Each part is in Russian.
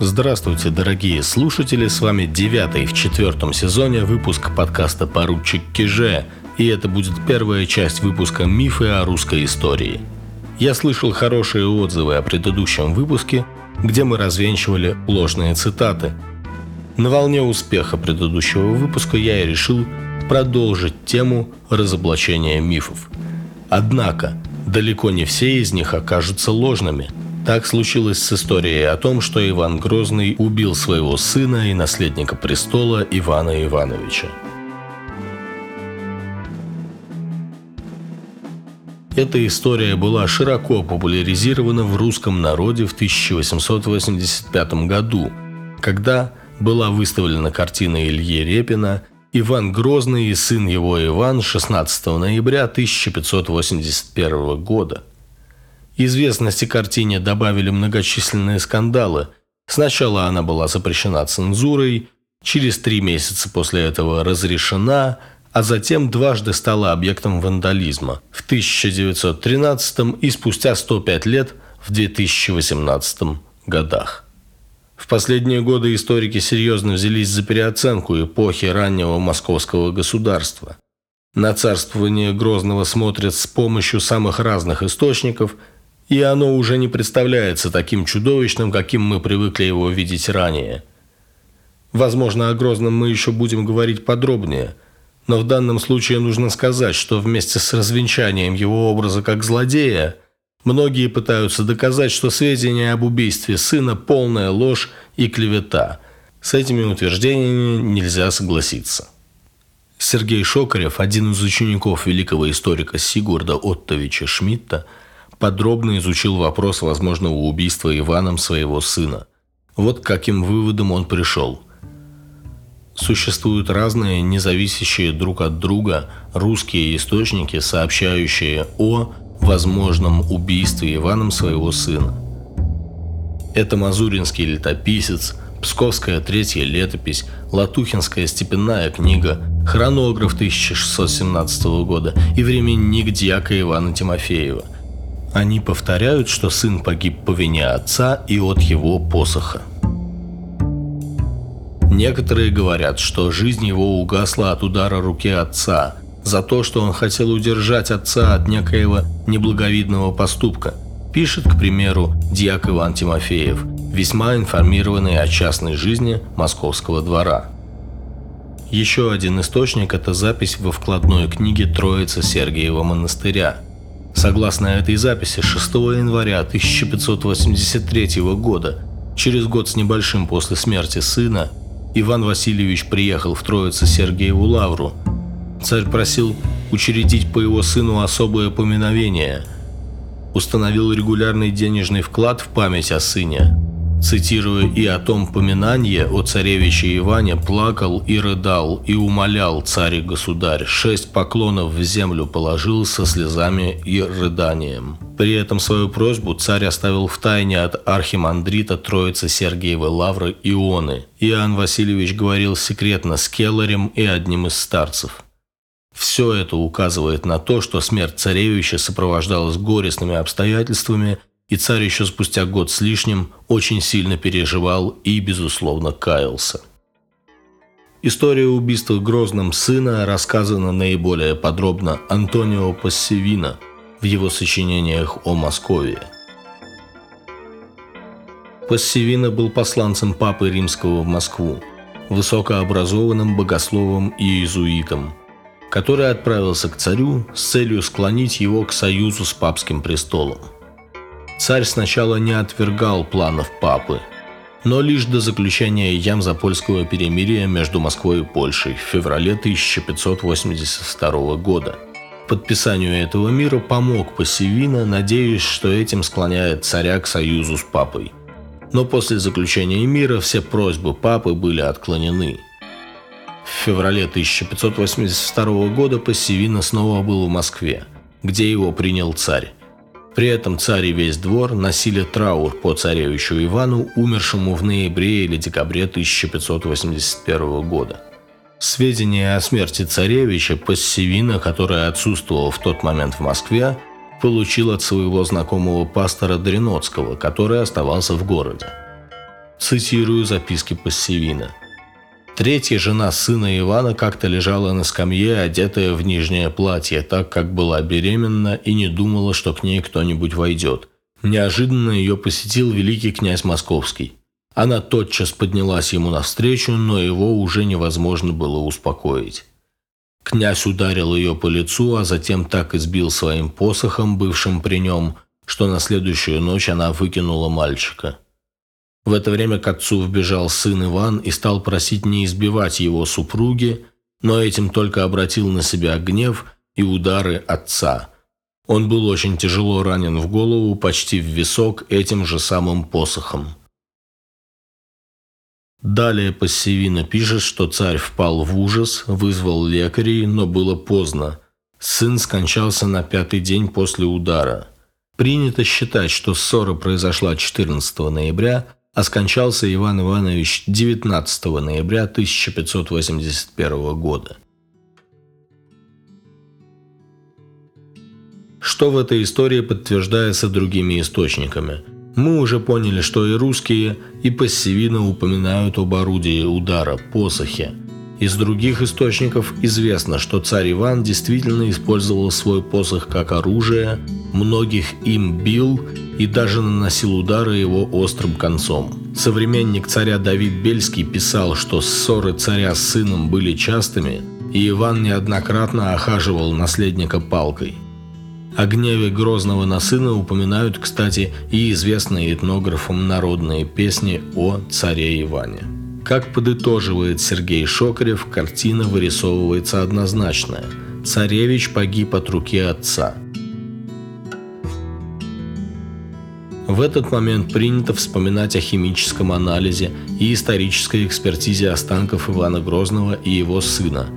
Здравствуйте, дорогие слушатели, с вами девятый в четвертом сезоне выпуск подкаста «Поручик Киже», и это будет первая часть выпуска «Мифы о русской истории». Я слышал хорошие отзывы о предыдущем выпуске, где мы развенчивали ложные цитаты. На волне успеха предыдущего выпуска я и решил продолжить тему разоблачения мифов. Однако, далеко не все из них окажутся ложными – так случилось с историей о том, что Иван Грозный убил своего сына и наследника престола Ивана Ивановича. Эта история была широко популяризирована в русском народе в 1885 году, когда была выставлена картина Ильи Репина «Иван Грозный и сын его Иван» 16 ноября 1581 года – Известности картине добавили многочисленные скандалы. Сначала она была запрещена цензурой, через три месяца после этого разрешена, а затем дважды стала объектом вандализма в 1913 и спустя 105 лет в 2018 годах. В последние годы историки серьезно взялись за переоценку эпохи раннего московского государства. На царствование Грозного смотрят с помощью самых разных источников – и оно уже не представляется таким чудовищным, каким мы привыкли его видеть ранее. Возможно, о Грозном мы еще будем говорить подробнее, но в данном случае нужно сказать, что вместе с развенчанием его образа как злодея, многие пытаются доказать, что сведения об убийстве сына – полная ложь и клевета. С этими утверждениями нельзя согласиться. Сергей Шокарев, один из учеников великого историка Сигурда Оттовича Шмидта – подробно изучил вопрос возможного убийства Иваном своего сына. Вот к каким выводам он пришел. Существуют разные, независящие друг от друга русские источники, сообщающие о возможном убийстве Иваном своего сына. Это Мазуринский летописец, Псковская третья летопись, Латухинская степенная книга, хронограф 1617 года и временник дьяка Ивана Тимофеева – они повторяют, что сын погиб по вине отца и от его посоха. Некоторые говорят, что жизнь его угасла от удара руки отца, за то, что он хотел удержать отца от некоего неблаговидного поступка. Пишет, к примеру, дьяк Иван Тимофеев, весьма информированный о частной жизни московского двора. Еще один источник – это запись во вкладной книге Троицы Сергиева монастыря – Согласно этой записи, 6 января 1583 года, через год с небольшим после смерти сына, Иван Васильевич приехал в Троице Сергиеву Лавру. Царь просил учредить по его сыну особое поминовение, установил регулярный денежный вклад в память о сыне – Цитируя и о том поминанье о царевиче Иване, плакал и рыдал, и умолял царь-государь, шесть поклонов в землю положил со слезами и рыданием. При этом свою просьбу царь оставил в тайне от архимандрита Троицы Сергиевой Лавры Ионы. Иоанн Васильевич говорил секретно с Келларем и одним из старцев. Все это указывает на то, что смерть царевича сопровождалась горестными обстоятельствами – и царь еще спустя год с лишним очень сильно переживал и, безусловно, каялся. История убийства Грозным сына рассказана наиболее подробно Антонио Пассивино в его сочинениях о Москве. Пассивино был посланцем Папы Римского в Москву, высокообразованным богословом и иезуитом, который отправился к царю с целью склонить его к союзу с папским престолом – Царь сначала не отвергал планов папы, но лишь до заключения Ямзапольского перемирия между Москвой и Польшей в феврале 1582 года. Подписанию этого мира помог Пассивина, надеясь, что этим склоняет царя к союзу с папой. Но после заключения мира все просьбы папы были отклонены. В феврале 1582 года Пассивина снова был в Москве, где его принял царь. При этом царь и весь двор носили траур по царевичу Ивану, умершему в ноябре или декабре 1581 года. Сведения о смерти царевича Пассивина, который отсутствовал в тот момент в Москве, получил от своего знакомого пастора Дреноцкого, который оставался в городе. Цитирую записки Пассивина. Третья жена сына Ивана как-то лежала на скамье, одетая в нижнее платье, так как была беременна и не думала, что к ней кто-нибудь войдет. Неожиданно ее посетил великий князь Московский. Она тотчас поднялась ему навстречу, но его уже невозможно было успокоить. Князь ударил ее по лицу, а затем так избил своим посохом, бывшим при нем, что на следующую ночь она выкинула мальчика. В это время к отцу вбежал сын Иван и стал просить не избивать его супруги, но этим только обратил на себя гнев и удары отца. Он был очень тяжело ранен в голову, почти в висок этим же самым посохом. Далее Пассивина пишет, что царь впал в ужас, вызвал лекарей, но было поздно. Сын скончался на пятый день после удара. Принято считать, что ссора произошла 14 ноября, а скончался Иван Иванович 19 ноября 1581 года. Что в этой истории подтверждается другими источниками. Мы уже поняли, что и русские, и пассивина упоминают об орудии удара – посохе. Из других источников известно, что царь Иван действительно использовал свой посох как оружие, многих им бил и даже наносил удары его острым концом. Современник царя Давид Бельский писал, что ссоры царя с сыном были частыми, и Иван неоднократно охаживал наследника палкой. О гневе Грозного на сына упоминают, кстати, и известные этнографам народные песни о царе Иване. Как подытоживает Сергей Шокарев, картина вырисовывается однозначная. Царевич погиб от руки отца. В этот момент принято вспоминать о химическом анализе и исторической экспертизе останков Ивана Грозного и его сына.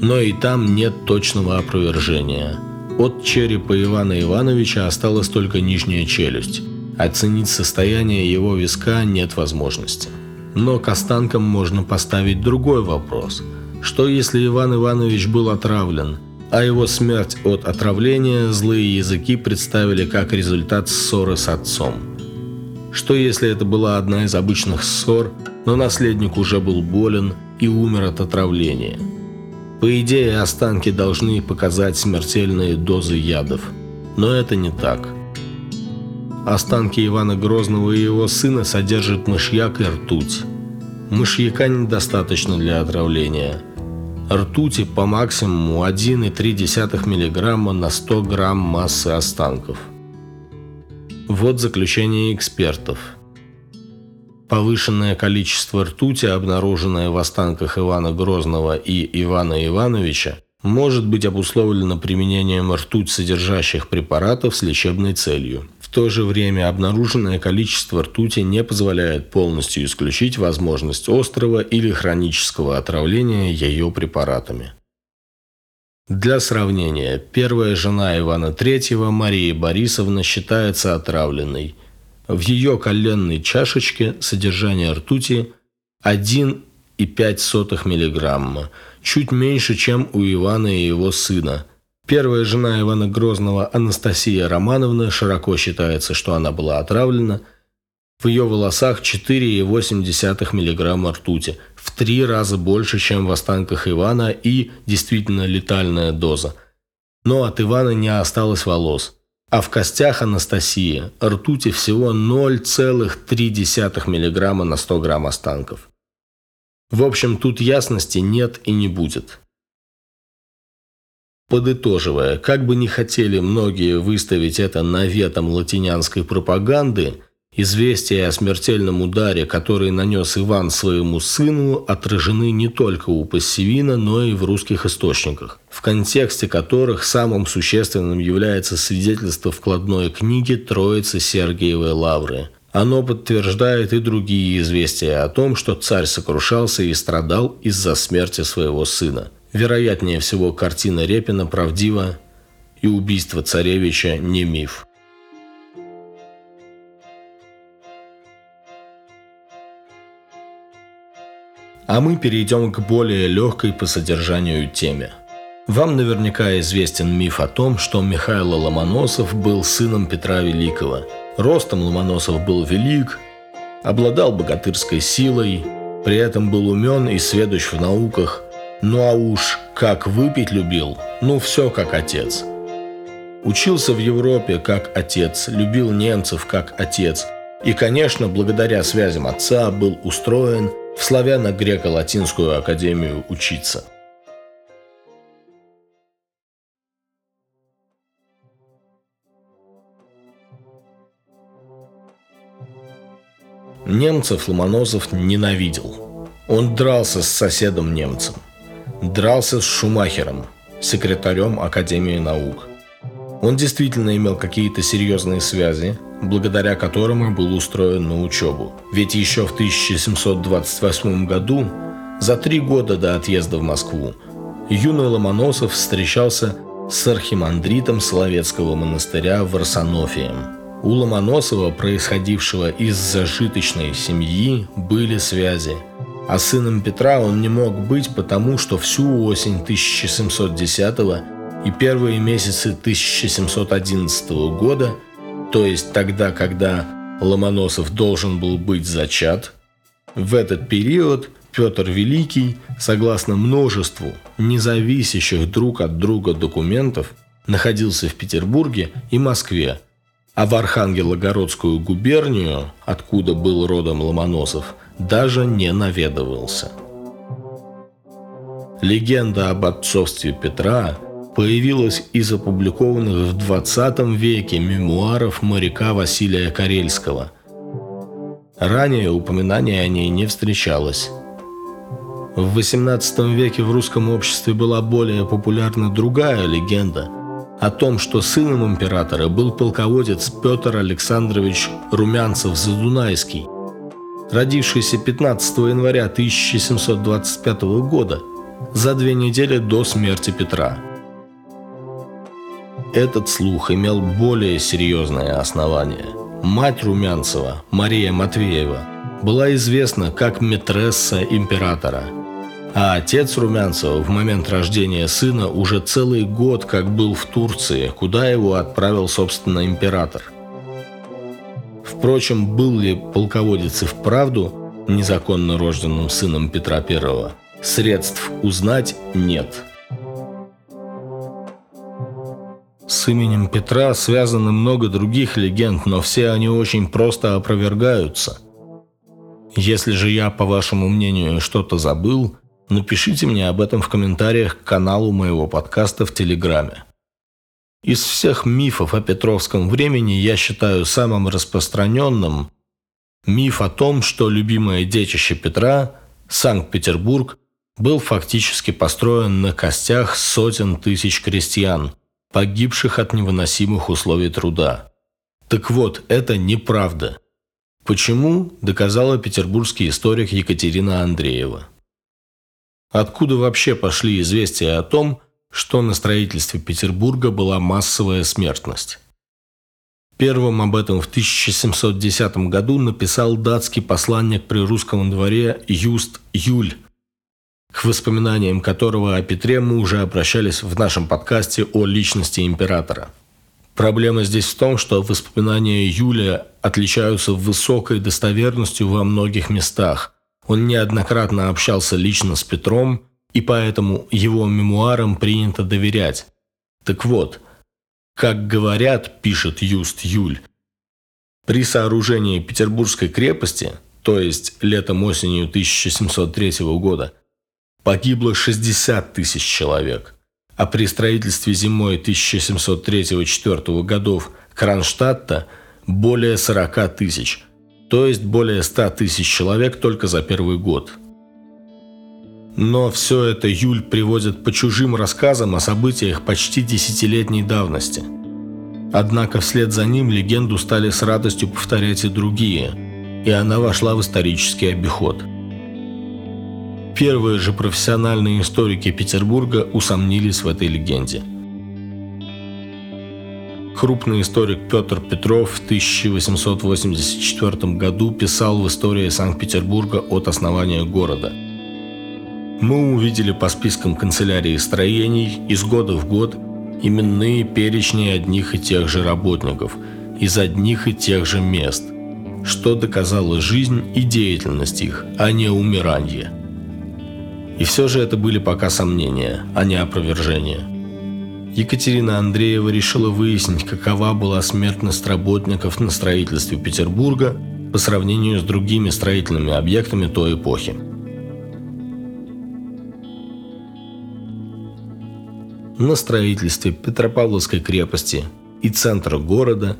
Но и там нет точного опровержения. От черепа Ивана Ивановича осталась только нижняя челюсть. Оценить состояние его виска нет возможности. Но к останкам можно поставить другой вопрос. Что если Иван Иванович был отравлен, а его смерть от отравления злые языки представили как результат ссоры с отцом? Что если это была одна из обычных ссор, но наследник уже был болен и умер от отравления – по идее, останки должны показать смертельные дозы ядов. Но это не так. Останки Ивана Грозного и его сына содержат мышьяк и ртуть. Мышьяка недостаточно для отравления. Ртути по максимуму 1,3 мг на 100 грамм массы останков. Вот заключение экспертов – Повышенное количество ртути, обнаруженное в останках Ивана Грозного и Ивана Ивановича, может быть обусловлено применением ртуть содержащих препаратов с лечебной целью. То же время обнаруженное количество ртути не позволяет полностью исключить возможность острого или хронического отравления ее препаратами. Для сравнения, первая жена Ивана III, Мария Борисовна, считается отравленной – в ее коленной чашечке содержание ртути 1,5 мг, чуть меньше, чем у Ивана и его сына. Первая жена Ивана Грозного, Анастасия Романовна, широко считается, что она была отравлена. В ее волосах 4,8 мг ртути, в три раза больше, чем в останках Ивана и действительно летальная доза. Но от Ивана не осталось волос – а в костях Анастасии ртути всего 0,3 мг на 100 грамм останков. В общем, тут ясности нет и не будет. Подытоживая, как бы не хотели многие выставить это наветом латинянской пропаганды, Известия о смертельном ударе, который нанес Иван своему сыну, отражены не только у Пассивина, но и в русских источниках, в контексте которых самым существенным является свидетельство вкладной книги Троицы Сергиевой Лавры. Оно подтверждает и другие известия о том, что царь сокрушался и страдал из-за смерти своего сына. Вероятнее всего, картина Репина правдива, и убийство царевича не миф. А мы перейдем к более легкой по содержанию теме. Вам наверняка известен миф о том, что Михаил Ломоносов был сыном Петра Великого. Ростом Ломоносов был велик, обладал богатырской силой, при этом был умен и сведущ в науках, ну а уж как выпить любил, ну все как отец. Учился в Европе как отец, любил немцев как отец, и, конечно, благодаря связям отца был устроен в славяно-греко-латинскую академию учиться – Немцев Ломоносов ненавидел. Он дрался с соседом немцем. Дрался с Шумахером, секретарем Академии наук. Он действительно имел какие-то серьезные связи, благодаря которым был устроен на учебу. Ведь еще в 1728 году, за три года до отъезда в Москву, юный Ломоносов встречался с архимандритом Соловецкого монастыря Варсонофием – у Ломоносова, происходившего из зажиточной семьи, были связи. А сыном Петра он не мог быть, потому что всю осень 1710 и первые месяцы 1711 года, то есть тогда, когда Ломоносов должен был быть зачат, в этот период Петр Великий, согласно множеству независящих друг от друга документов, находился в Петербурге и Москве – а в Архангелогородскую губернию, откуда был родом Ломоносов, даже не наведывался. Легенда об отцовстве Петра появилась из опубликованных в 20 веке мемуаров моряка Василия Карельского. Ранее упоминания о ней не встречалось. В XVIII веке в русском обществе была более популярна другая легенда – о том, что сыном императора был полководец Петр Александрович Румянцев-Задунайский, родившийся 15 января 1725 года, за две недели до смерти Петра. Этот слух имел более серьезное основание. Мать Румянцева, Мария Матвеева, была известна как метресса императора – а отец Румянцева в момент рождения сына уже целый год как был в Турции, куда его отправил, собственно, император. Впрочем, был ли полководец и вправду незаконно рожденным сыном Петра I, средств узнать нет. С именем Петра связаны много других легенд, но все они очень просто опровергаются. Если же я, по вашему мнению, что-то забыл – Напишите мне об этом в комментариях к каналу моего подкаста в Телеграме. Из всех мифов о Петровском времени я считаю самым распространенным миф о том, что любимое детище Петра, Санкт-Петербург, был фактически построен на костях сотен тысяч крестьян, погибших от невыносимых условий труда. Так вот, это неправда. Почему, доказала петербургский историк Екатерина Андреева. Откуда вообще пошли известия о том, что на строительстве Петербурга была массовая смертность? Первым об этом в 1710 году написал датский посланник при русском дворе Юст Юль, к воспоминаниям которого о Петре мы уже обращались в нашем подкасте о личности императора. Проблема здесь в том, что воспоминания Юлия отличаются высокой достоверностью во многих местах, он неоднократно общался лично с Петром, и поэтому его мемуарам принято доверять. Так вот, как говорят, пишет Юст Юль, при сооружении Петербургской крепости, то есть летом-осенью 1703 года, погибло 60 тысяч человек, а при строительстве зимой 1703-1704 годов Кронштадта более 40 тысяч – то есть более 100 тысяч человек только за первый год. Но все это Юль приводит по чужим рассказам о событиях почти десятилетней давности. Однако вслед за ним легенду стали с радостью повторять и другие, и она вошла в исторический обиход. Первые же профессиональные историки Петербурга усомнились в этой легенде – Крупный историк Петр Петров в 1884 году писал в истории Санкт-Петербурга от основания города. Мы увидели по спискам канцелярии строений из года в год именные перечни одних и тех же работников из одних и тех же мест, что доказала жизнь и деятельность их, а не умирание. И все же это были пока сомнения, а не опровержения. Екатерина Андреева решила выяснить, какова была смертность работников на строительстве Петербурга по сравнению с другими строительными объектами той эпохи. На строительстве Петропавловской крепости и центра города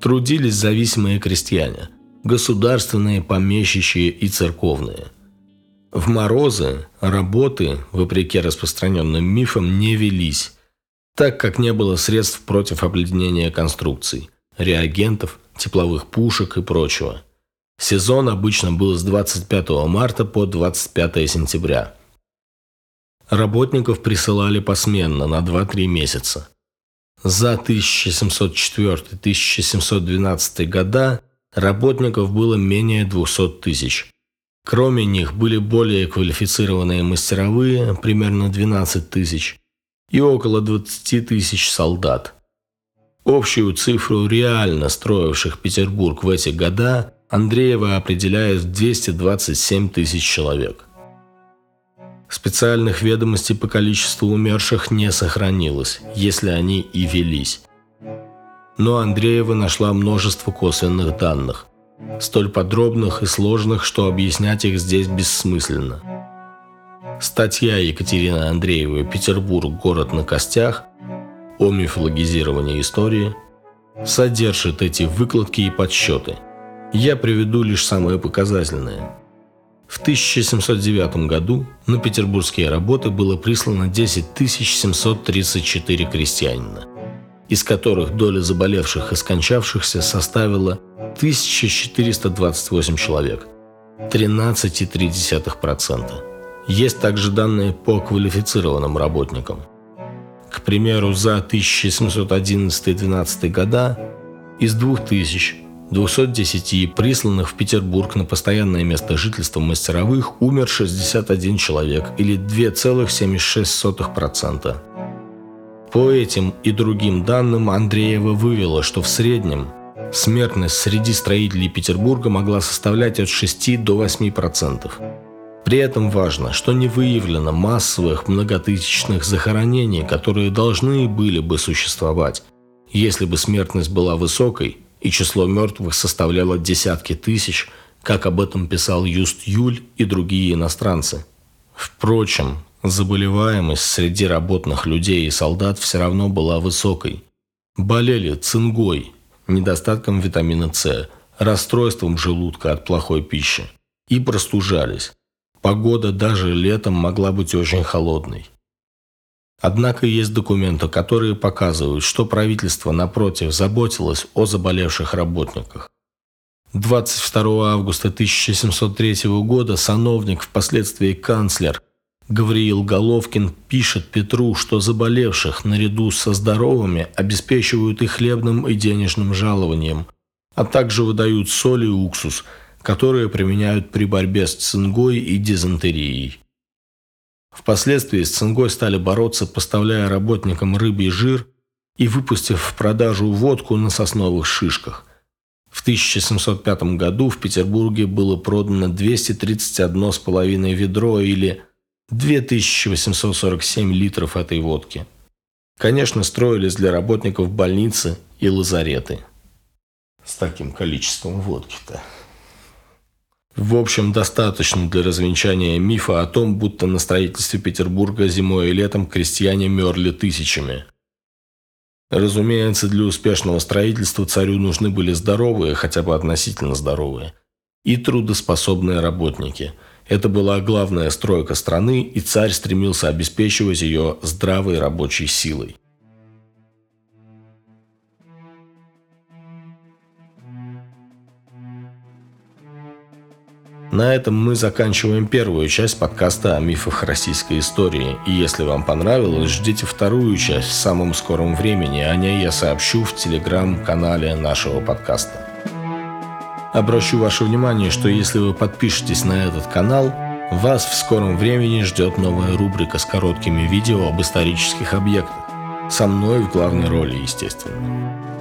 трудились зависимые крестьяне, государственные, помещичьи и церковные. В морозы работы, вопреки распространенным мифам, не велись, так как не было средств против обледенения конструкций, реагентов, тепловых пушек и прочего – Сезон обычно был с 25 марта по 25 сентября. Работников присылали посменно на 2-3 месяца. За 1704-1712 года работников было менее 200 тысяч. Кроме них были более квалифицированные мастеровые, примерно 12 тысяч, и около 20 тысяч солдат. Общую цифру реально строивших Петербург в эти года Андреева определяет в 227 тысяч человек. Специальных ведомостей по количеству умерших не сохранилось, если они и велись. Но Андреева нашла множество косвенных данных, столь подробных и сложных, что объяснять их здесь бессмысленно. Статья Екатерины Андреевой «Петербург. Город на костях» о мифологизировании истории содержит эти выкладки и подсчеты – я приведу лишь самое показательное. В 1709 году на петербургские работы было прислано 10 734 крестьянина, из которых доля заболевших и скончавшихся составила 1428 человек, 13,3%. Есть также данные по квалифицированным работникам. К примеру, за 1711-12 года из 2000 210 присланных в Петербург на постоянное место жительства мастеровых умер 61 человек или 2,76%. По этим и другим данным Андреева вывела, что в среднем смертность среди строителей Петербурга могла составлять от 6 до 8%. При этом важно, что не выявлено массовых многотысячных захоронений, которые должны были бы существовать. Если бы смертность была высокой, и число мертвых составляло десятки тысяч, как об этом писал Юст Юль и другие иностранцы. Впрочем, заболеваемость среди работных людей и солдат все равно была высокой. Болели цингой, недостатком витамина С, расстройством желудка от плохой пищи и простужались. Погода даже летом могла быть очень холодной. Однако есть документы, которые показывают, что правительство, напротив, заботилось о заболевших работниках. 22 августа 1703 года сановник, впоследствии канцлер Гавриил Головкин пишет Петру, что заболевших наряду со здоровыми обеспечивают и хлебным, и денежным жалованием, а также выдают соль и уксус, которые применяют при борьбе с цингой и дизентерией. Впоследствии с цингой стали бороться, поставляя работникам рыбий жир и выпустив в продажу водку на сосновых шишках. В 1705 году в Петербурге было продано 231,5 ведро или 2847 литров этой водки. Конечно, строились для работников больницы и лазареты. С таким количеством водки-то. В общем, достаточно для развенчания мифа о том, будто на строительстве Петербурга зимой и летом крестьяне мерли тысячами. Разумеется, для успешного строительства царю нужны были здоровые, хотя бы относительно здоровые, и трудоспособные работники. Это была главная стройка страны, и царь стремился обеспечивать ее здравой рабочей силой. На этом мы заканчиваем первую часть подкаста о мифах российской истории. И если вам понравилось, ждите вторую часть в самом скором времени. О ней я сообщу в телеграм-канале нашего подкаста. Обращу ваше внимание, что если вы подпишетесь на этот канал, вас в скором времени ждет новая рубрика с короткими видео об исторических объектах. Со мной в главной роли, естественно.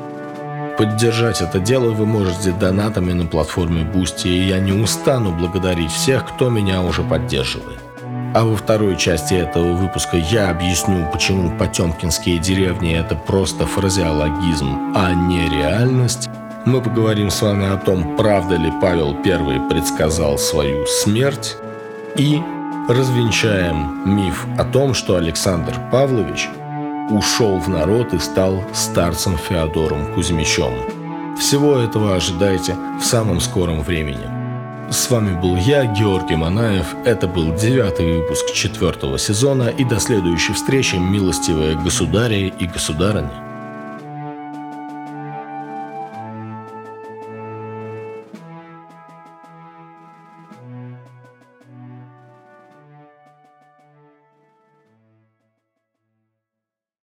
Поддержать это дело вы можете донатами на платформе Boosty, и я не устану благодарить всех, кто меня уже поддерживает. А во второй части этого выпуска я объясню, почему потемкинские деревни это просто фразеологизм, а не реальность. Мы поговорим с вами о том, правда ли Павел I предсказал свою смерть. И развенчаем миф о том, что Александр Павлович ушел в народ и стал старцем Феодором Кузьмичем. Всего этого ожидайте в самом скором времени. С вами был я, Георгий Манаев. Это был девятый выпуск четвертого сезона. И до следующей встречи, милостивые государи и государыни.